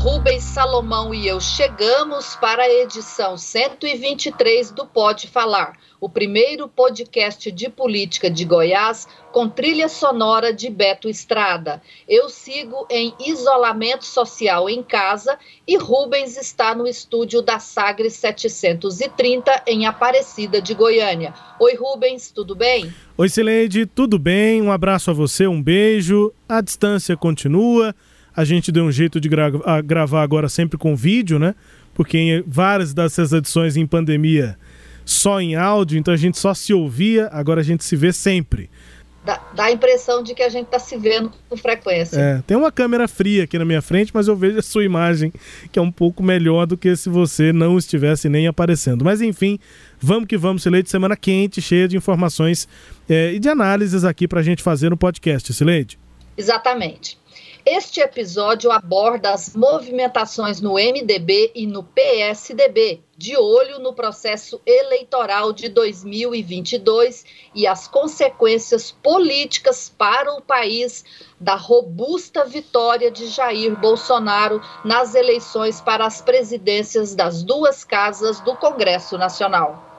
Rubens Salomão e eu chegamos para a edição 123 do Pode Falar, o primeiro podcast de política de Goiás com trilha sonora de Beto Estrada. Eu sigo em isolamento social em casa e Rubens está no estúdio da Sagres 730 em Aparecida de Goiânia. Oi, Rubens, tudo bem? Oi, Sileide, tudo bem? Um abraço a você, um beijo. A distância continua. A gente deu um jeito de gra gravar agora sempre com vídeo, né? Porque em várias dessas edições em pandemia só em áudio, então a gente só se ouvia, agora a gente se vê sempre. Dá, dá a impressão de que a gente está se vendo com frequência. É, tem uma câmera fria aqui na minha frente, mas eu vejo a sua imagem, que é um pouco melhor do que se você não estivesse nem aparecendo. Mas enfim, vamos que vamos, Sileide, semana quente, cheia de informações é, e de análises aqui para a gente fazer no podcast, Sileide. Exatamente. Este episódio aborda as movimentações no MDB e no PSDB, de olho no processo eleitoral de 2022 e as consequências políticas para o país da robusta vitória de Jair Bolsonaro nas eleições para as presidências das duas casas do Congresso Nacional.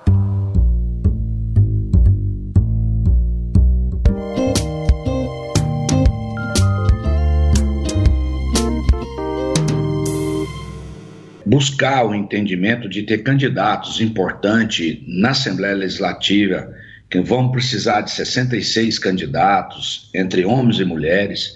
Buscar o entendimento de ter candidatos importantes na Assembleia Legislativa, que vão precisar de 66 candidatos, entre homens e mulheres.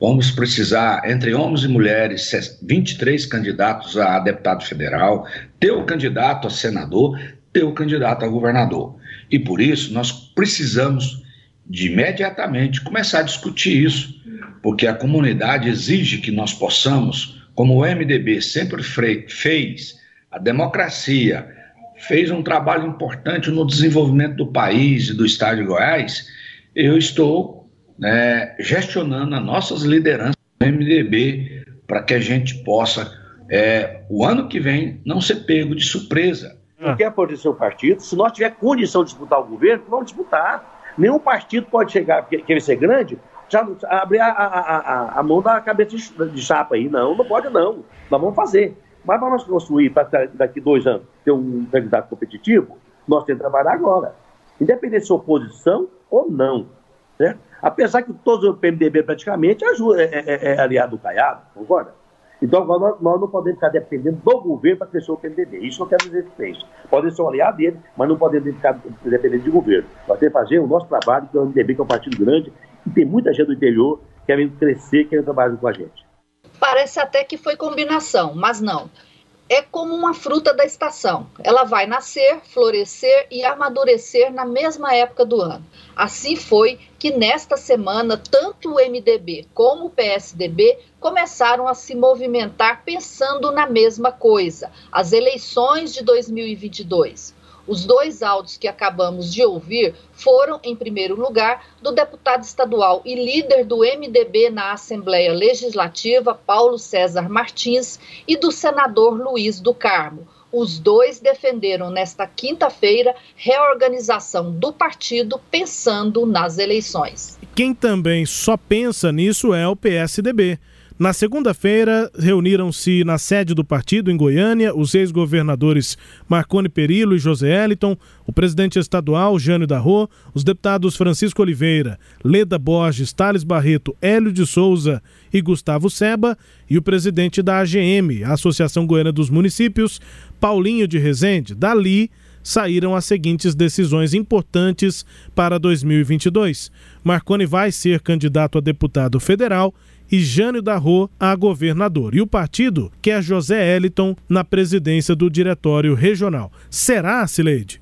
Vamos precisar, entre homens e mulheres, 23 candidatos a deputado federal, ter o candidato a senador, ter o candidato a governador. E por isso nós precisamos de imediatamente começar a discutir isso, porque a comunidade exige que nós possamos como o MDB sempre fez, a democracia fez um trabalho importante no desenvolvimento do país e do Estado de Goiás, eu estou né, gestionando as nossas lideranças do MDB para que a gente possa, é, o ano que vem, não ser pego de surpresa. Não quer poder ser o partido, se nós tiver condição de disputar o governo, vamos disputar. Nenhum partido pode chegar, querer ser grande, já abrir a, a, a, a, mão da cabeça de, de chapa aí. Não, não pode não. Nós vamos fazer. Mas para nós construir, para daqui dois anos, ter um candidato competitivo, nós temos que trabalhar agora. Independente se oposição ou não. Né? Apesar que todos o PMDB praticamente ajuda, é, é, é aliado do Caiado, concorda? Então agora nós, nós, não podemos ficar dependendo do governo para crescer o PMDB. Isso não quer dizer que fez. Pode ser um aliado dele, mas não podemos ficar dependendo de governo. Nós temos que fazer o nosso trabalho, que é o MDB, que é um partido grande, e tem muita gente do interior querendo crescer, querendo trabalhar com a gente. Parece até que foi combinação, mas não. É como uma fruta da estação. Ela vai nascer, florescer e amadurecer na mesma época do ano. Assim foi que nesta semana, tanto o MDB como o PSDB começaram a se movimentar pensando na mesma coisa: as eleições de 2022. Os dois áudios que acabamos de ouvir foram, em primeiro lugar, do deputado estadual e líder do MDB na Assembleia Legislativa, Paulo César Martins, e do senador Luiz do Carmo. Os dois defenderam nesta quinta-feira reorganização do partido pensando nas eleições. Quem também só pensa nisso é o PSDB. Na segunda-feira, reuniram-se na sede do partido em Goiânia os ex-governadores Marconi Perillo e José Eliton, o presidente estadual Jânio Darro, os deputados Francisco Oliveira, Leda Borges, Thales Barreto, Hélio de Souza e Gustavo Seba e o presidente da AGM, Associação Goiana dos Municípios, Paulinho de Rezende. Dali, saíram as seguintes decisões importantes para 2022. Marconi vai ser candidato a deputado federal e Jânio Darro a governador. E o partido quer José Eliton na presidência do Diretório Regional. Será, Sileide?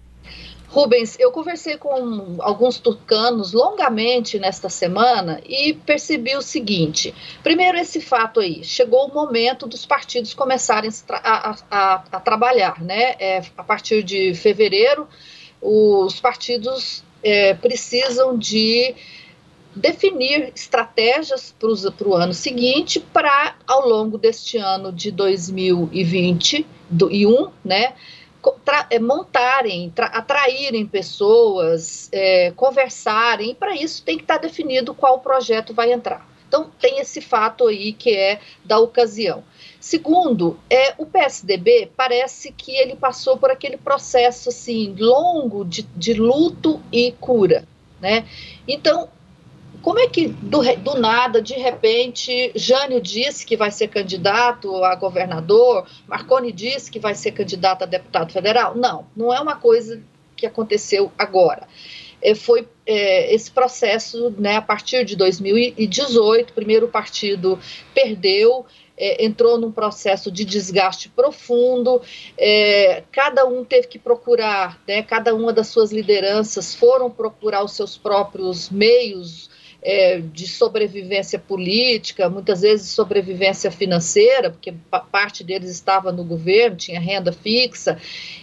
Rubens, eu conversei com alguns tucanos longamente nesta semana e percebi o seguinte: primeiro, esse fato aí, chegou o momento dos partidos começarem a, a, a trabalhar, né? É, a partir de fevereiro, os partidos é, precisam de definir estratégias para o ano seguinte para, ao longo deste ano de 2021, né? é, montarem, atraírem pessoas, é, conversarem, e para isso tem que estar tá definido qual projeto vai entrar. Então, tem esse fato aí que é da ocasião. Segundo, é, o PSDB parece que ele passou por aquele processo assim longo de, de luto e cura. Né? Então, como é que, do, do, nada, de repente, Jânio disse que vai ser candidato a governador, Marconi disse que vai ser candidato a deputado federal? Não, não é uma coisa que aconteceu agora. É, foi é, esse processo, né, a partir de 2018, o primeiro partido perdeu, é, entrou num processo de desgaste profundo, é, cada um teve que procurar, né, cada uma das suas lideranças foram procurar os seus próprios meios é, de sobrevivência política, muitas vezes sobrevivência financeira, porque parte deles estava no governo, tinha renda fixa,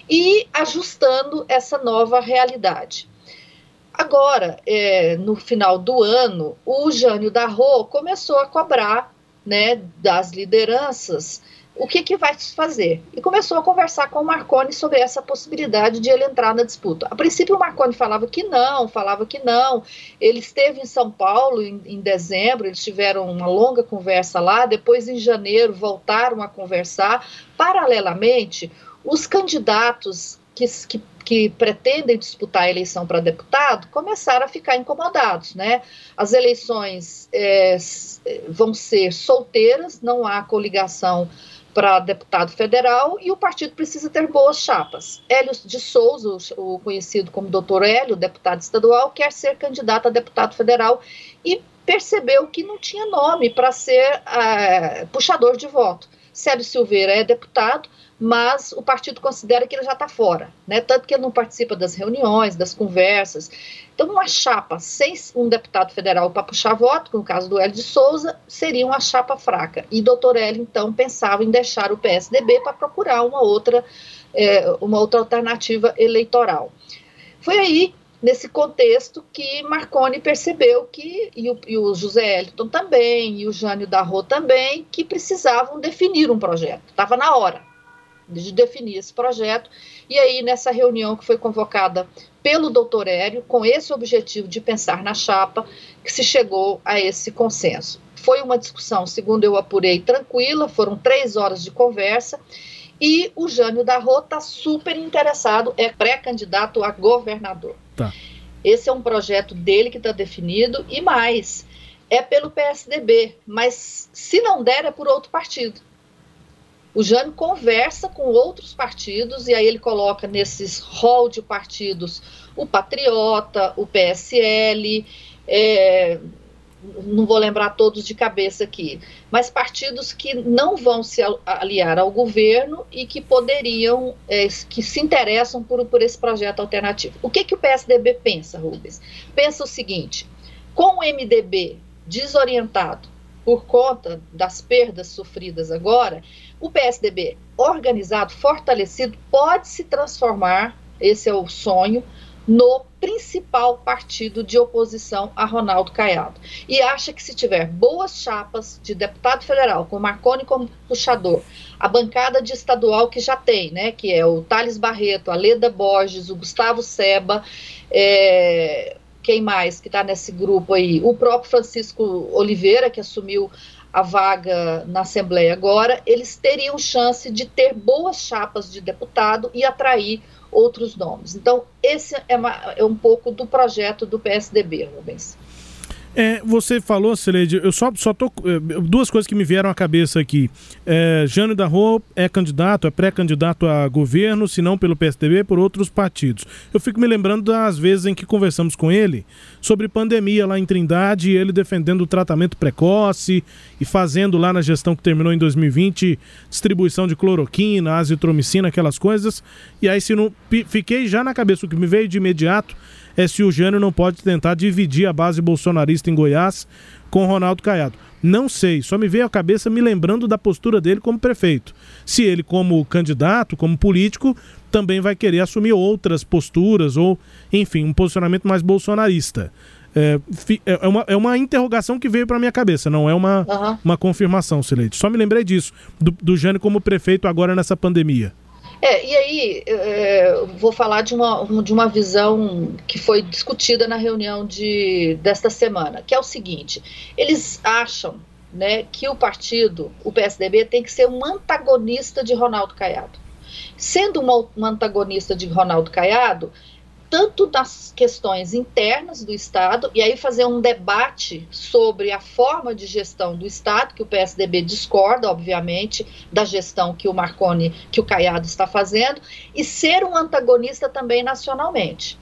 e ajustando essa nova realidade. Agora, é, no final do ano, o Jânio Darro começou a cobrar né, das lideranças o que, que vai se fazer? E começou a conversar com o Marconi sobre essa possibilidade de ele entrar na disputa. A princípio, o Marconi falava que não, falava que não. Ele esteve em São Paulo em, em dezembro, eles tiveram uma longa conversa lá. Depois, em janeiro, voltaram a conversar. Paralelamente, os candidatos que, que, que, pretendem disputar a eleição para deputado começaram a ficar incomodados, né? As eleições é, vão ser solteiras, não há coligação para deputado federal e o partido precisa ter boas chapas. Hélio de Souza, o conhecido como doutor Hélio, deputado estadual, quer ser candidato a deputado federal e percebeu que não tinha nome para ser uh, puxador de voto. Sérgio Silveira é deputado, mas o partido considera que ele já está fora, né? Tanto que ele não participa das reuniões, das conversas. Então, uma chapa sem um deputado federal para puxar voto, no caso do Hélio de Souza, seria uma chapa fraca. E doutor Hélio, então, pensava em deixar o PSDB para procurar uma outra, é, uma outra alternativa eleitoral. Foi aí nesse contexto que Marconi percebeu que, e o, e o José Elton também, e o Jânio Darro também, que precisavam definir um projeto. Estava na hora de definir esse projeto. E aí, nessa reunião que foi convocada pelo doutor Hélio, com esse objetivo de pensar na chapa, que se chegou a esse consenso. Foi uma discussão, segundo eu apurei, tranquila, foram três horas de conversa, e o Jânio da Rota está super interessado, é pré-candidato a governador. Tá. Esse é um projeto dele que está definido, e mais, é pelo PSDB, mas se não der, é por outro partido o Jânio conversa com outros partidos e aí ele coloca nesses hall de partidos o Patriota, o PSL, é, não vou lembrar todos de cabeça aqui, mas partidos que não vão se aliar ao governo e que poderiam, é, que se interessam por, por esse projeto alternativo. O que, que o PSDB pensa, Rubens? Pensa o seguinte: com o MDB desorientado por conta das perdas sofridas agora, o PSDB organizado, fortalecido, pode se transformar, esse é o sonho, no principal partido de oposição a Ronaldo Caiado. E acha que se tiver boas chapas de deputado federal, com Marconi como puxador, a bancada de estadual que já tem, né, que é o Thales Barreto, a Leda Borges, o Gustavo Seba, é, quem mais que está nesse grupo aí? O próprio Francisco Oliveira, que assumiu a vaga na Assembleia agora, eles teriam chance de ter boas chapas de deputado e atrair outros nomes. Então, esse é, uma, é um pouco do projeto do PSDB, Rubens. É, você falou, Celede, eu só, só tô. É, duas coisas que me vieram à cabeça aqui. É, Jânio da Rua é candidato, é pré-candidato a governo, se não pelo PSDB, por outros partidos. Eu fico me lembrando das vezes em que conversamos com ele sobre pandemia lá em Trindade, ele defendendo o tratamento precoce e fazendo lá na gestão que terminou em 2020 distribuição de cloroquina, azitromicina, aquelas coisas. E aí, se não. Fiquei já na cabeça, o que me veio de imediato é se o Jânio não pode tentar dividir a base bolsonarista em Goiás com Ronaldo Caiado. Não sei, só me veio à cabeça me lembrando da postura dele como prefeito. Se ele, como candidato, como político, também vai querer assumir outras posturas ou, enfim, um posicionamento mais bolsonarista. É, é, é uma, é uma interrogação que veio para minha cabeça, não é uma, uhum. uma confirmação, Silete. Só me lembrei disso, do, do Jânio como prefeito agora nessa pandemia. É, e aí é, vou falar de uma, de uma visão que foi discutida na reunião de, desta semana, que é o seguinte: eles acham né, que o partido, o PSDB, tem que ser um antagonista de Ronaldo Caiado. Sendo uma, um antagonista de Ronaldo Caiado, tanto das questões internas do Estado, e aí fazer um debate sobre a forma de gestão do Estado, que o PSDB discorda, obviamente, da gestão que o Marconi, que o Caiado está fazendo, e ser um antagonista também nacionalmente.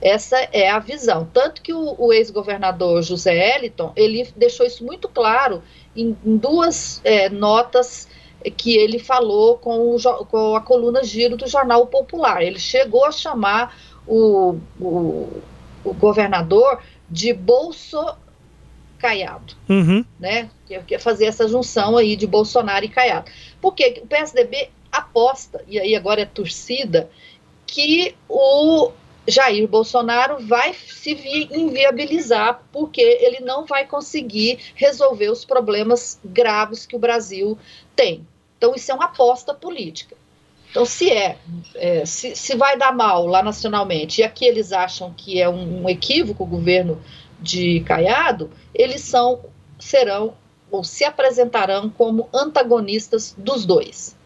Essa é a visão. Tanto que o, o ex-governador José Eliton, ele deixou isso muito claro em, em duas é, notas que ele falou com, o, com a coluna Giro do Jornal Popular. Ele chegou a chamar o, o, o governador de Bolso Caiado, uhum. né? Que é fazer essa junção aí de Bolsonaro e Caiado. Porque o PSDB aposta, e aí agora é torcida, que o Jair Bolsonaro vai se inviabilizar porque ele não vai conseguir resolver os problemas graves que o Brasil tem. Então, isso é uma aposta política. Então, se é, é se, se, vai dar mal lá nacionalmente e aqui eles acham que é um, um equívoco o governo de Caiado, eles são, serão ou se apresentarão como antagonistas dos dois.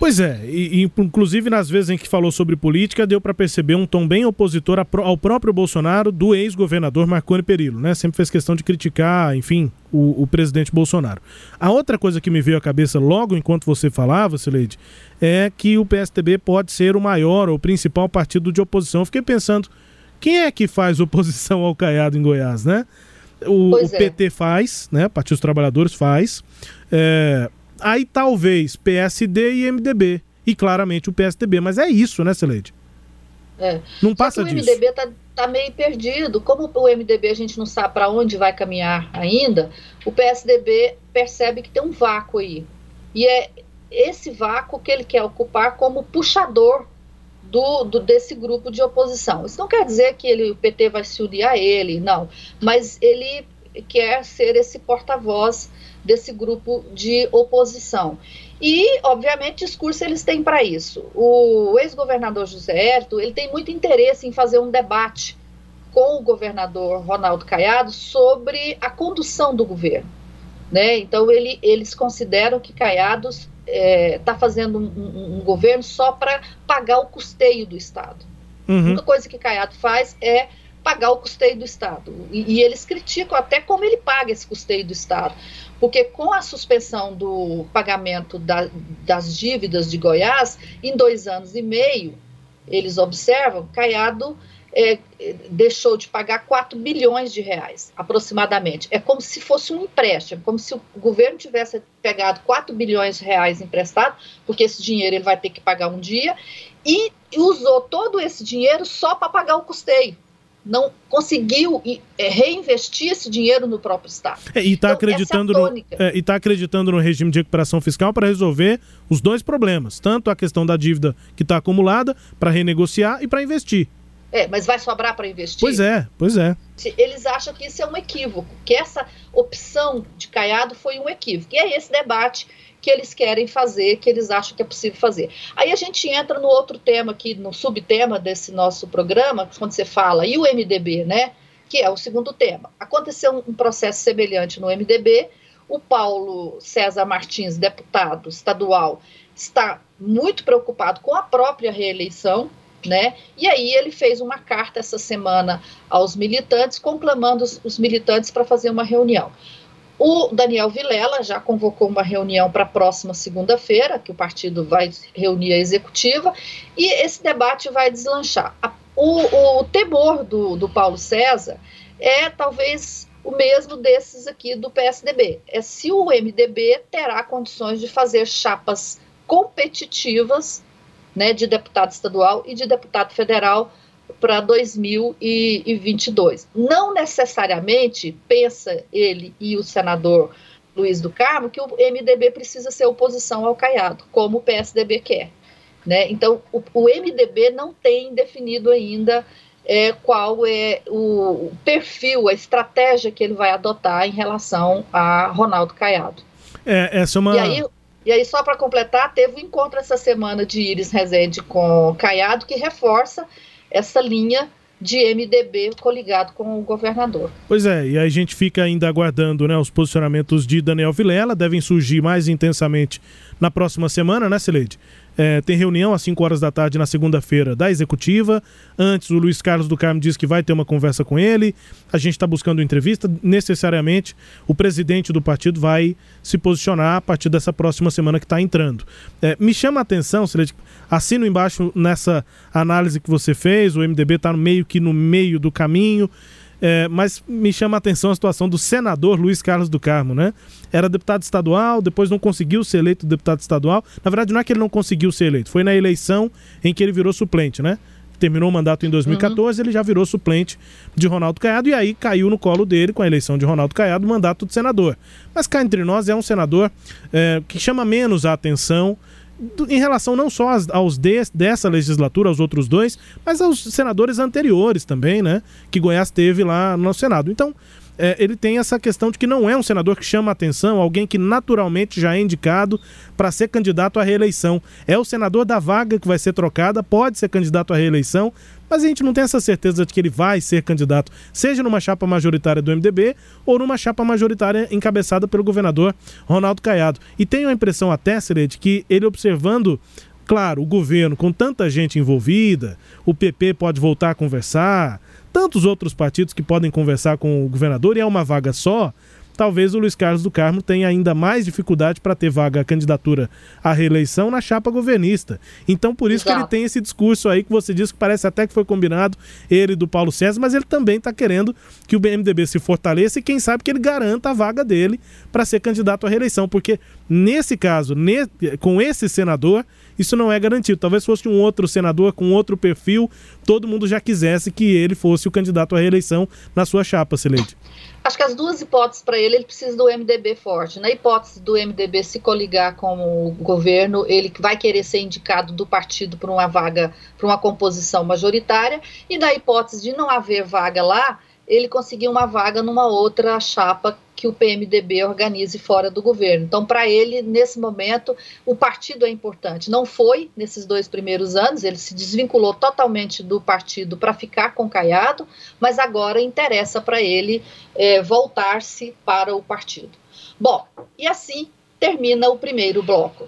Pois é, e, e, inclusive nas vezes em que falou sobre política, deu para perceber um tom bem opositor ao próprio Bolsonaro do ex-governador Marconi Perillo, né? Sempre fez questão de criticar, enfim, o, o, presidente Bolsonaro. A outra coisa que me veio à cabeça logo enquanto você falava, Sileide, é que o PSDB pode ser o maior ou principal partido de oposição. Eu fiquei pensando, quem é que faz oposição ao Caiado em Goiás, né? O, o é. PT faz, né? Partido dos Trabalhadores faz. É, Aí talvez PSD e MDB. E claramente o PSDB. Mas é isso, né, Celede? É. Não passa disso. O MDB tá, tá meio perdido. Como o MDB a gente não sabe para onde vai caminhar ainda, o PSDB percebe que tem um vácuo aí. E é esse vácuo que ele quer ocupar como puxador do, do, desse grupo de oposição. Isso não quer dizer que ele, o PT vai se unir a ele, não. Mas ele quer ser esse porta-voz desse grupo de oposição. E, obviamente, discurso eles têm para isso. O ex-governador José Hérito, ele tem muito interesse em fazer um debate com o governador Ronaldo Caiado sobre a condução do governo. Né? Então, ele, eles consideram que Caiado está é, tá fazendo um, um, um, governo só para pagar o custeio do Estado. Uhum. A única coisa que Caiado faz é pagar o custeio do Estado. E, e, eles criticam até como ele paga esse custeio do Estado. Porque com a suspensão do pagamento da, das dívidas de Goiás, em dois anos e meio, eles observam, Caiado é, deixou de pagar 4 bilhões de reais, aproximadamente. É como se fosse um empréstimo, como se o governo tivesse pegado 4 bilhões de reais emprestado, porque esse dinheiro ele vai ter que pagar um dia, e usou todo esse dinheiro só para pagar o custeio não conseguiu é, reinvestir esse dinheiro no próprio Estado. É, e está então, acreditando, no, é, tá acreditando no regime de recuperação fiscal para resolver os dois problemas, tanto a questão da dívida que está acumulada para renegociar e para investir. É, mas vai sobrar para investir? Pois é, pois é. Eles acham que isso é um equívoco, que essa opção de Caiado foi um equívoco. E é esse debate que eles querem fazer, que eles acham que é possível fazer. Aí a gente entra no outro tema aqui, no subtema desse nosso programa, quando você fala, e o MDB, né? Que é o segundo tema. Aconteceu um processo semelhante no MDB. O Paulo César Martins, deputado estadual, está muito preocupado com a própria reeleição, né? E aí ele fez uma carta essa semana aos militantes, conclamando os, militantes para fazer uma reunião. O Daniel Vilela já convocou uma reunião para a próxima segunda-feira, que o partido vai reunir a executiva, e esse debate vai deslanchar. O, o temor do, do Paulo César é talvez o mesmo desses aqui do PSDB. É se o MDB terá condições de fazer chapas competitivas né, de deputado estadual e de deputado federal para 2022. Não necessariamente pensa ele e o senador Luiz do Carmo que o MDB precisa ser oposição ao Caiado, como o PSDB quer. Né? Então, o, o MDB não tem definido ainda é, qual é o, perfil, a estratégia que ele vai adotar em relação a Ronaldo Caiado. É, essa é uma. E aí, e aí, só para completar, teve um encontro essa semana de Iris Rezende com Caiado, que reforça essa linha de MDB coligado com o governador. Pois é, e a gente fica ainda aguardando né, os posicionamentos de Daniel Vilela, devem surgir mais intensamente na próxima semana, né, Celede? É, tem reunião às 5 horas da tarde na segunda-feira da executiva. Antes, o Luiz Carlos do Carmo disse que vai ter uma conversa com ele. A gente está buscando entrevista. Necessariamente, o presidente do partido vai se posicionar a partir dessa próxima semana que está entrando. É, me chama a atenção, Celeste, assino embaixo nessa análise que você fez. O MDB está meio que no meio do caminho. É, mas me chama a atenção a situação do senador Luiz Carlos do Carmo, né? Era deputado estadual, depois não conseguiu ser eleito deputado estadual. Na verdade, não é que ele não conseguiu ser eleito, foi na eleição em que ele virou suplente, né? Terminou o mandato em 2014, uhum. ele já virou suplente de Ronaldo Caiado e aí caiu no colo dele, com a eleição de Ronaldo Caiado, o mandato de senador. Mas cá entre nós é um senador é, que chama menos a atenção em relação não só aos, aos de, dessa legislatura, aos outros dois, mas aos senadores anteriores também, né? Que Goiás teve lá no Senado. Então, é, ele tem essa questão de que não é um senador que chama atenção, alguém que naturalmente já é indicado para ser candidato à reeleição. É o senador da vaga que vai ser trocada, pode ser candidato à reeleição, mas a gente não tem essa certeza de que ele vai ser candidato, seja numa chapa majoritária do MDB ou numa chapa majoritária encabeçada pelo governador Ronaldo Caiado. E tenho a impressão até, de que ele observando claro, o governo com tanta gente envolvida, o PP pode voltar a conversar, tantos outros partidos que podem conversar com o governador e é uma vaga só, talvez o Luiz Carlos do Carmo tenha ainda mais dificuldade para ter vaga a candidatura à reeleição na chapa governista. Então, por isso Exato. que ele tem esse discurso aí que você disse que parece até que foi combinado, ele do Paulo César, mas ele também está querendo que o BMDB se fortaleça e quem sabe que ele garanta a vaga dele para ser candidato à reeleição, porque nesse caso, ne com esse senador, isso não é garantido. Talvez fosse um outro senador com outro perfil, todo mundo já quisesse que ele fosse o candidato à reeleição na sua chapa, Sileide. Acho que as duas hipóteses para ele, ele precisa do MDB forte. Na hipótese do MDB se coligar com o governo, ele vai querer ser indicado do partido para uma vaga, para uma composição majoritária, e na hipótese de não haver vaga lá, ele conseguiu uma vaga numa outra chapa que o PMDB organize fora do governo. Então, para ele, nesse momento, o partido é importante. Não foi nesses dois primeiros anos, ele se desvinculou totalmente do partido para ficar com Caiado, mas agora interessa para ele é, voltar-se para o partido. Bom, e assim termina o primeiro bloco.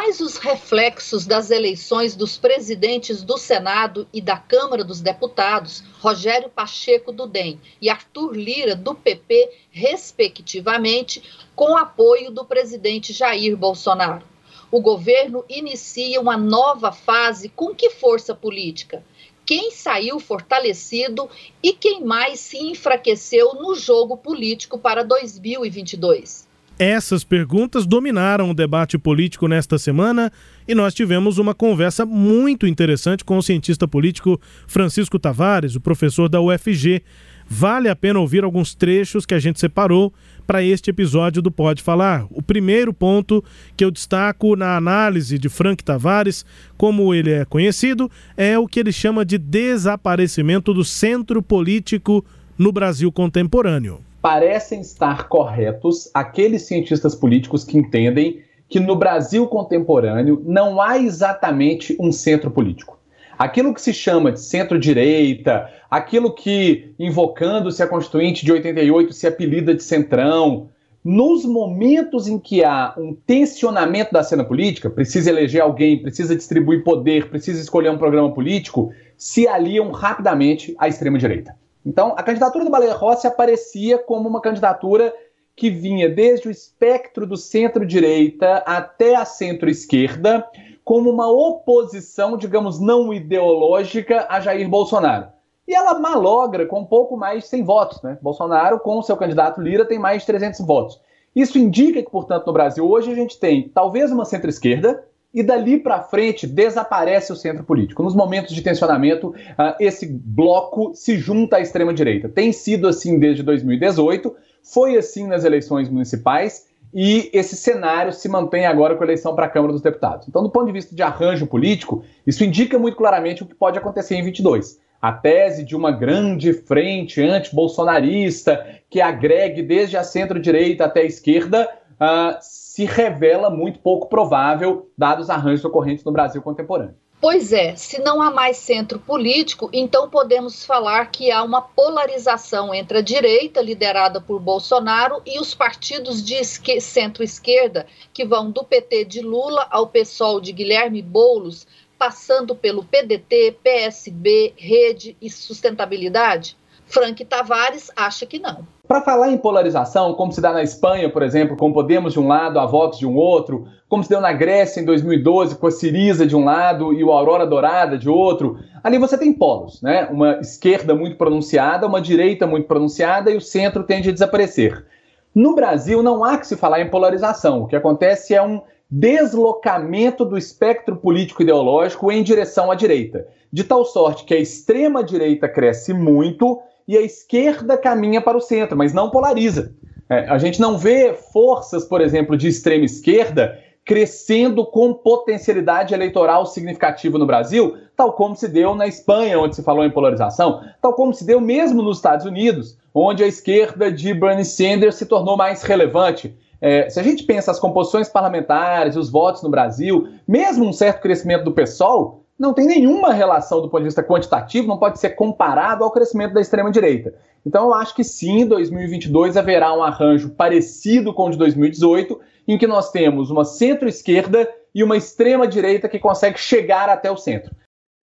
Quais os reflexos das eleições dos presidentes do Senado e da Câmara dos Deputados, Rogério Pacheco do DEM e Arthur Lira do PP, respectivamente, com apoio do presidente Jair Bolsonaro? O governo inicia uma nova fase com que força política? Quem saiu fortalecido e quem mais se enfraqueceu no jogo político para 2022? Essas perguntas dominaram o debate político nesta semana e nós tivemos uma conversa muito interessante com o cientista político Francisco Tavares, o professor da UFG. Vale a pena ouvir alguns trechos que a gente separou para este episódio do Pode Falar. O primeiro ponto que eu destaco na análise de Frank Tavares, como ele é conhecido, é o que ele chama de desaparecimento do centro político no Brasil contemporâneo parecem estar corretos aqueles cientistas políticos que entendem que no Brasil contemporâneo não há exatamente um centro político. Aquilo que se chama de centro-direita, aquilo que, invocando-se a Constituinte de 88, se apelida de centrão, nos momentos em que há um tensionamento da cena política, precisa eleger alguém, precisa distribuir poder, precisa escolher um programa político, se aliam rapidamente à extrema-direita. Então, a candidatura do Baleia Rossi aparecia como uma candidatura que vinha desde o espectro do centro-direita até a centro-esquerda, como uma oposição, digamos, não ideológica a Jair Bolsonaro. E ela malogra com um pouco mais de 100 votos. Né? Bolsonaro, com o seu candidato Lira, tem mais de 300 votos. Isso indica que, portanto, no Brasil hoje a gente tem talvez uma centro-esquerda, e dali para frente desaparece o centro político. Nos momentos de tensionamento, uh, esse bloco se junta à extrema-direita. Tem sido assim desde 2018, foi assim nas eleições municipais e esse cenário se mantém agora com a eleição para a Câmara dos Deputados. Então, do ponto de vista de arranjo político, isso indica muito claramente o que pode acontecer em 22. A tese de uma grande frente anti-bolsonarista que agregue desde a centro-direita até a esquerda uh, se revela muito pouco provável, dados os arranjos ocorrentes no Brasil contemporâneo. Pois é, se não há mais centro político, então podemos falar que há uma polarização entre a direita, liderada por Bolsonaro, e os partidos de centro-esquerda, que vão do PT de Lula ao PSOL de Guilherme Boulos, passando pelo PDT, PSB, Rede e Sustentabilidade? Frank Tavares acha que não. Para falar em polarização, como se dá na Espanha, por exemplo, com Podemos de um lado, a Vox de um outro, como se deu na Grécia em 2012 com a Siriza de um lado e o Aurora Dourada de outro, ali você tem polos, né? Uma esquerda muito pronunciada, uma direita muito pronunciada e o centro tende a desaparecer. No Brasil não há que se falar em polarização. O que acontece é um deslocamento do espectro político ideológico em direção à direita, de tal sorte que a extrema direita cresce muito e a esquerda caminha para o centro, mas não polariza. É, a gente não vê forças, por exemplo, de extrema esquerda crescendo com potencialidade eleitoral significativa no Brasil, tal como se deu na Espanha, onde se falou em polarização, tal como se deu mesmo nos Estados Unidos, onde a esquerda de Bernie Sanders se tornou mais relevante. É, se a gente pensa as composições parlamentares, os votos no Brasil, mesmo um certo crescimento do PSOL, não tem nenhuma relação do ponto de vista quantitativo, não pode ser comparado ao crescimento da extrema-direita. Então eu acho que sim, em 2022 haverá um arranjo parecido com o de 2018, em que nós temos uma centro-esquerda e uma extrema-direita que consegue chegar até o centro.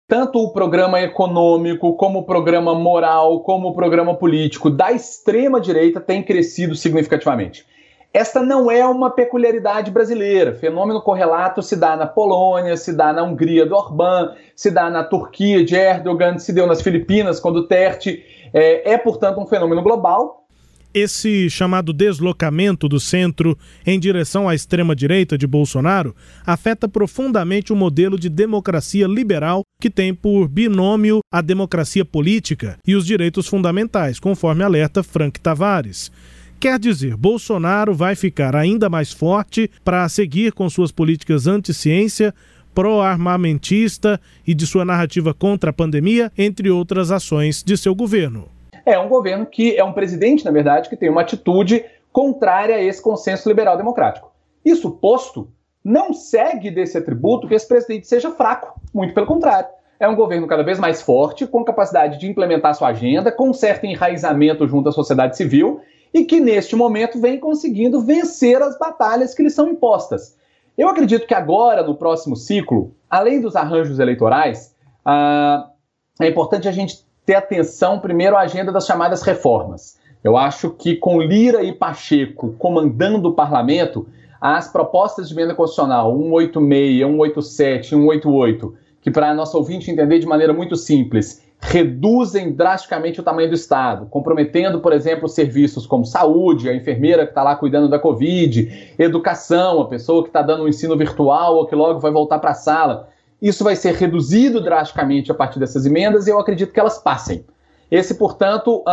Tanto o programa econômico, como o programa moral, como o programa político da extrema-direita tem crescido significativamente. Esta não é uma peculiaridade brasileira. Fenômeno correlato se dá na Polônia, se dá na Hungria do Orbán, se dá na Turquia de Erdogan, se deu nas Filipinas com Duterte. É, é portanto, um fenômeno global. Esse chamado deslocamento do centro em direção à extrema-direita de Bolsonaro afeta profundamente o modelo de democracia liberal que tem por binômio a democracia política e os direitos fundamentais, conforme alerta Frank Tavares. Quer dizer, Bolsonaro vai ficar ainda mais forte para seguir com suas políticas anti-ciência, pró-armamentista e de sua narrativa contra a pandemia, entre outras ações de seu governo. É um governo que é um presidente, na verdade, que tem uma atitude contrária a esse consenso liberal democrático. Isso posto, não segue desse atributo que esse presidente seja fraco, muito pelo contrário. É um governo cada vez mais forte, com capacidade de implementar sua agenda, com certo enraizamento junto à sociedade civil e que neste momento vem conseguindo vencer as batalhas que lhe são impostas. Eu acredito que agora, no próximo ciclo, além dos arranjos eleitorais, ah, é importante a gente ter atenção primeiro à agenda das chamadas reformas. Eu acho que com Lira e Pacheco comandando o parlamento, as propostas de emenda constitucional 186, 187, 188, que para nosso ouvinte entender de maneira muito simples, reduzem drasticamente o tamanho do Estado, comprometendo, por exemplo, serviços como saúde, a enfermeira que está lá cuidando da Covid, educação, a pessoa que está dando um ensino virtual ou que logo vai voltar para a sala. Isso vai ser reduzido drasticamente a partir dessas emendas e eu acredito que elas passem. Esse, portanto,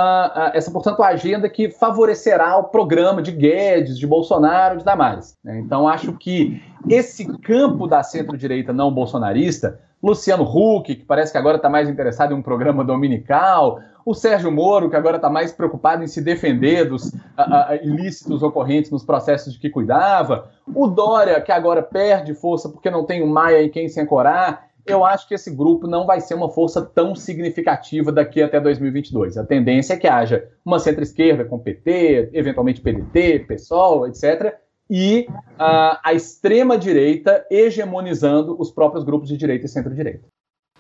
essa, portanto, a agenda que favorecerá o programa de Guedes, de Bolsonaro, de Damares. Então, acho que esse campo da centro-direita não bolsonarista Luciano Huck, que parece que agora está mais interessado em um programa dominical, o Sérgio Moro, que agora está mais preocupado em se defender dos a, a, ilícitos ocorrentes nos processos de que cuidava, o Dória, que agora perde força porque não tem o Maia em quem se ancorar, eu acho que esse grupo não vai ser uma força tão significativa daqui até 2022. A tendência é que haja uma centro-esquerda com PT, eventualmente PDT, PSOL, etc., e uh, a extrema-direita hegemonizando os próprios grupos de direita e centro-direita.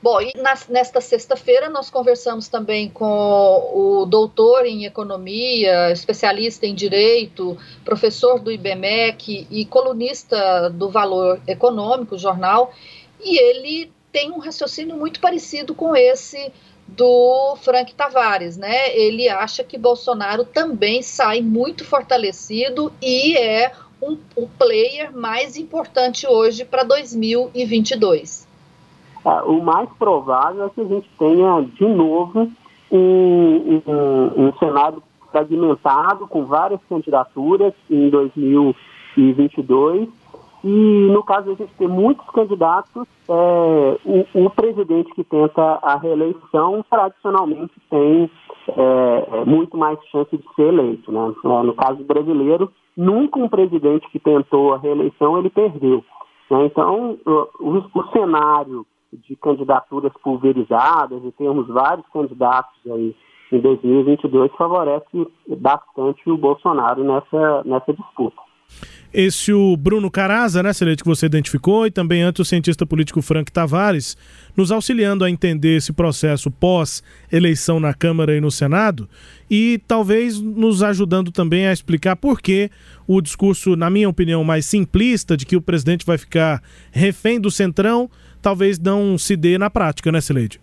Bom, e nesta sexta-feira nós conversamos também com o doutor em economia, especialista em direito, professor do IBMEC e colunista do Valor Econômico, jornal, e ele tem um raciocínio muito parecido com esse do Frank Tavares, né? Ele acha que Bolsonaro também sai muito fortalecido e é um, o player mais importante hoje para 2022. É, o mais provável é que a gente tenha de novo um, um, um cenário fragmentado com várias candidaturas em 2022 e no caso de a gente ter muitos candidatos, é, o, o, presidente que tenta a reeleição tradicionalmente tem é, muito mais chance de ser eleito. Né? É, no caso brasileiro, nunca um presidente que tentou a reeleição ele perdeu. Né? Então, o, o, cenário de candidaturas pulverizadas, e temos vários candidatos aí em 2022, favorece bastante o Bolsonaro nessa, nessa disputa. Esse o Bruno Caraza, né, Celeste, que você identificou, e também antes o cientista político Frank Tavares, nos auxiliando a entender esse processo pós-eleição na Câmara e no Senado, e talvez nos ajudando também a explicar por que o discurso, na minha opinião, mais simplista de que o presidente vai ficar refém do Centrão, talvez não se dê na prática, né, Celeste?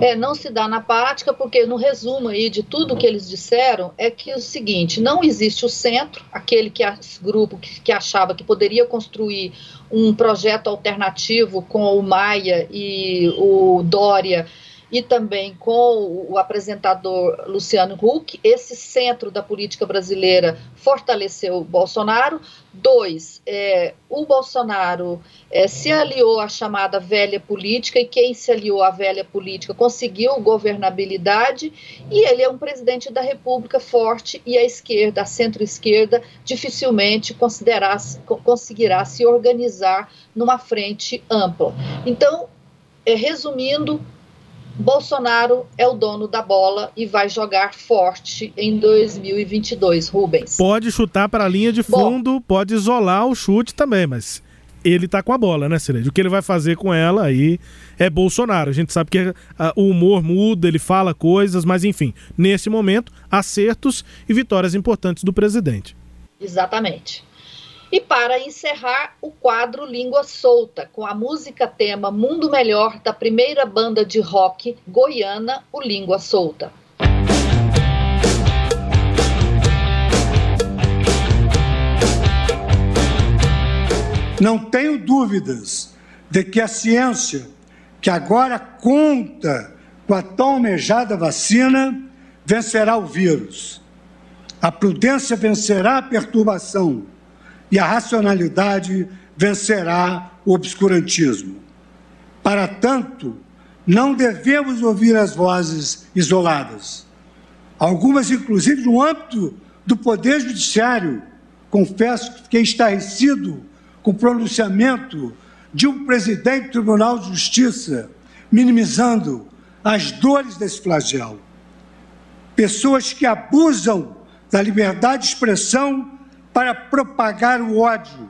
É, não se dá na prática, porque no resumo aí de tudo que eles disseram é que é o seguinte, não existe o centro, aquele que grupo que, que achava que poderia construir um projeto alternativo com o Maia e o Dória e também com o apresentador Luciano Huck. Esse centro da política brasileira fortaleceu o Bolsonaro. Dois, é, o Bolsonaro é, se aliou à chamada velha política, e quem se aliou à velha política conseguiu governabilidade, e ele é um presidente da República forte, e a esquerda, a centro-esquerda, dificilmente conseguirá se organizar numa frente ampla. Então, é, resumindo, Bolsonaro é o dono da bola e vai jogar forte em 2022, Rubens. Pode chutar para a linha de fundo, Bom, pode isolar o chute também, mas ele tá com a bola, né, Cileide? O que ele vai fazer com ela aí é Bolsonaro. A gente sabe que a, o humor muda, ele fala coisas, mas enfim, nesse momento, acertos e vitórias importantes do presidente. Exatamente. E para encerrar, o quadro Língua Solta, com a música tema Mundo Melhor da primeira banda de rock goiana, o Língua Solta. Não tenho dúvidas de que a ciência, que agora conta com a tão almejada vacina, vencerá o vírus. A prudência vencerá a perturbação e a racionalidade vencerá o obscurantismo. Para tanto, não devemos ouvir as vozes isoladas. Algumas, inclusive, no âmbito do Poder Judiciário. Confesso que fiquei estarrecido com o pronunciamento de um presidente do Tribunal de Justiça, minimizando as dores desse flagelo. Pessoas que abusam da liberdade de expressão para propagar o ódio,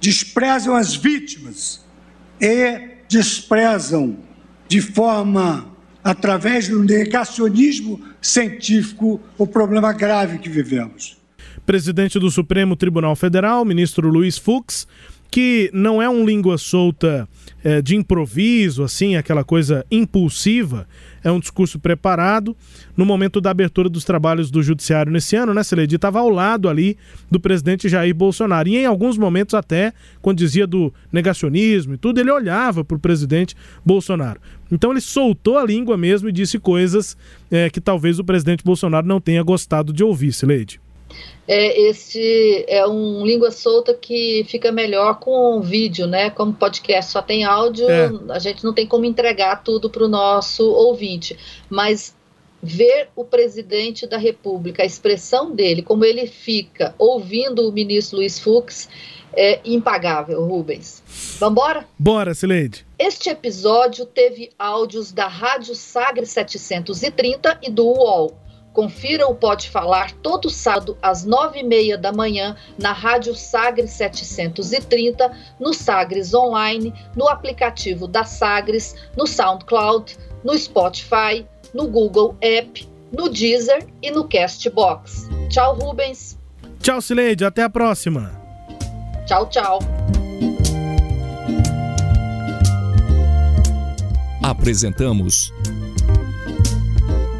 desprezam as vítimas e desprezam de forma através do negacionismo científico o problema grave que vivemos. Presidente do Supremo Tribunal Federal, ministro Luiz Fux, que não é um língua solta é, de improviso, assim, aquela coisa impulsiva, é um discurso preparado. No momento da abertura dos trabalhos do Judiciário nesse ano, né, Celedi, estava ao lado ali do presidente Jair Bolsonaro. E em alguns momentos, até, quando dizia do negacionismo e tudo, ele olhava para o presidente Bolsonaro. Então ele soltou a língua mesmo e disse coisas é, que talvez o presidente Bolsonaro não tenha gostado de ouvir, Celede é, este é um língua solta que fica melhor com vídeo, né? Como podcast só tem áudio, é. a gente não tem como entregar tudo para o nosso ouvinte. Mas ver o presidente da República, a expressão dele, como ele fica ouvindo o ministro Luiz Fux, é impagável, Rubens. Vambora? Bora, Sileide. Este episódio teve áudios da Rádio Sagre 730 e do UOL. Confira o Pode Falar todo sábado às nove e meia da manhã na Rádio Sagres 730, no Sagres Online, no aplicativo da Sagres, no SoundCloud, no Spotify, no Google App, no Deezer e no Castbox. Tchau, Rubens. Tchau, Sileide. Até a próxima. Tchau, tchau. Apresentamos